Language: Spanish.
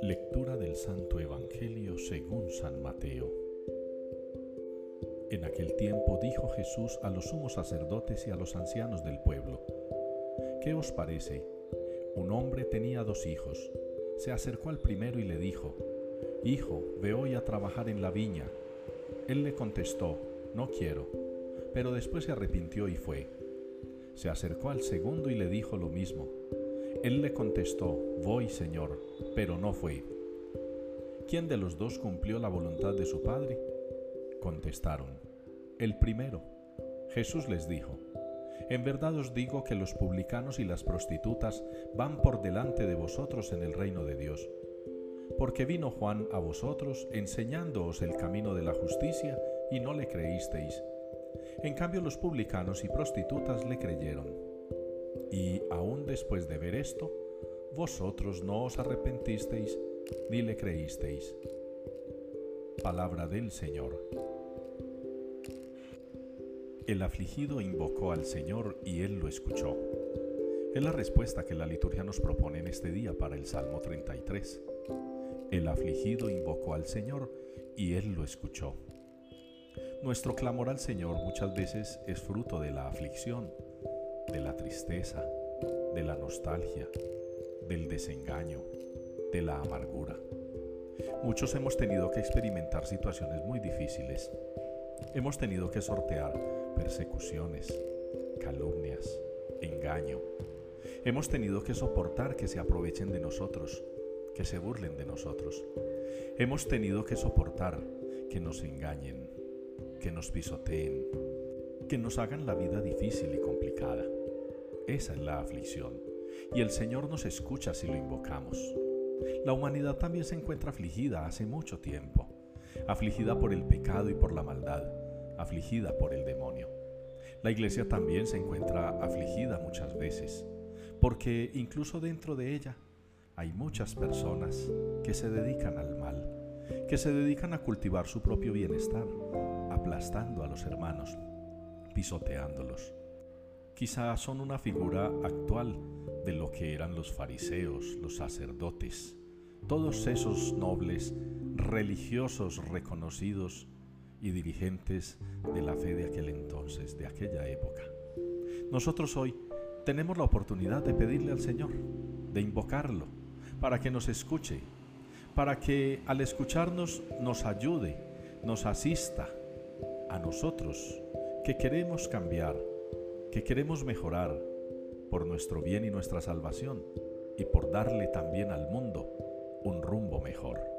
Lectura del Santo Evangelio según San Mateo. En aquel tiempo dijo Jesús a los sumos sacerdotes y a los ancianos del pueblo, ¿qué os parece? Un hombre tenía dos hijos. Se acercó al primero y le dijo, Hijo, ve hoy a trabajar en la viña. Él le contestó, No quiero. Pero después se arrepintió y fue. Se acercó al segundo y le dijo lo mismo. Él le contestó, Voy, Señor, pero no fue. ¿Quién de los dos cumplió la voluntad de su padre? Contestaron, el primero. Jesús les dijo, En verdad os digo que los publicanos y las prostitutas van por delante de vosotros en el reino de Dios. Porque vino Juan a vosotros enseñándoos el camino de la justicia y no le creísteis. En cambio los publicanos y prostitutas le creyeron. Y aún después de ver esto, vosotros no os arrepentisteis ni le creísteis. Palabra del Señor. El afligido invocó al Señor y Él lo escuchó. Es la respuesta que la liturgia nos propone en este día para el Salmo 33. El afligido invocó al Señor y Él lo escuchó. Nuestro clamor al Señor muchas veces es fruto de la aflicción, de la tristeza, de la nostalgia, del desengaño, de la amargura. Muchos hemos tenido que experimentar situaciones muy difíciles. Hemos tenido que sortear persecuciones, calumnias, engaño. Hemos tenido que soportar que se aprovechen de nosotros, que se burlen de nosotros. Hemos tenido que soportar que nos engañen, que nos pisoteen, que nos hagan la vida difícil y complicada. Esa es la aflicción. Y el Señor nos escucha si lo invocamos. La humanidad también se encuentra afligida hace mucho tiempo, afligida por el pecado y por la maldad, afligida por el demonio. La iglesia también se encuentra afligida muchas veces, porque incluso dentro de ella hay muchas personas que se dedican al mal, que se dedican a cultivar su propio bienestar, aplastando a los hermanos, pisoteándolos. Quizá son una figura actual de lo que eran los fariseos, los sacerdotes, todos esos nobles, religiosos reconocidos y dirigentes de la fe de aquel entonces, de aquella época. Nosotros hoy tenemos la oportunidad de pedirle al Señor, de invocarlo, para que nos escuche, para que al escucharnos nos ayude, nos asista a nosotros que queremos cambiar, que queremos mejorar por nuestro bien y nuestra salvación y por darle también al mundo un rumbo mejor.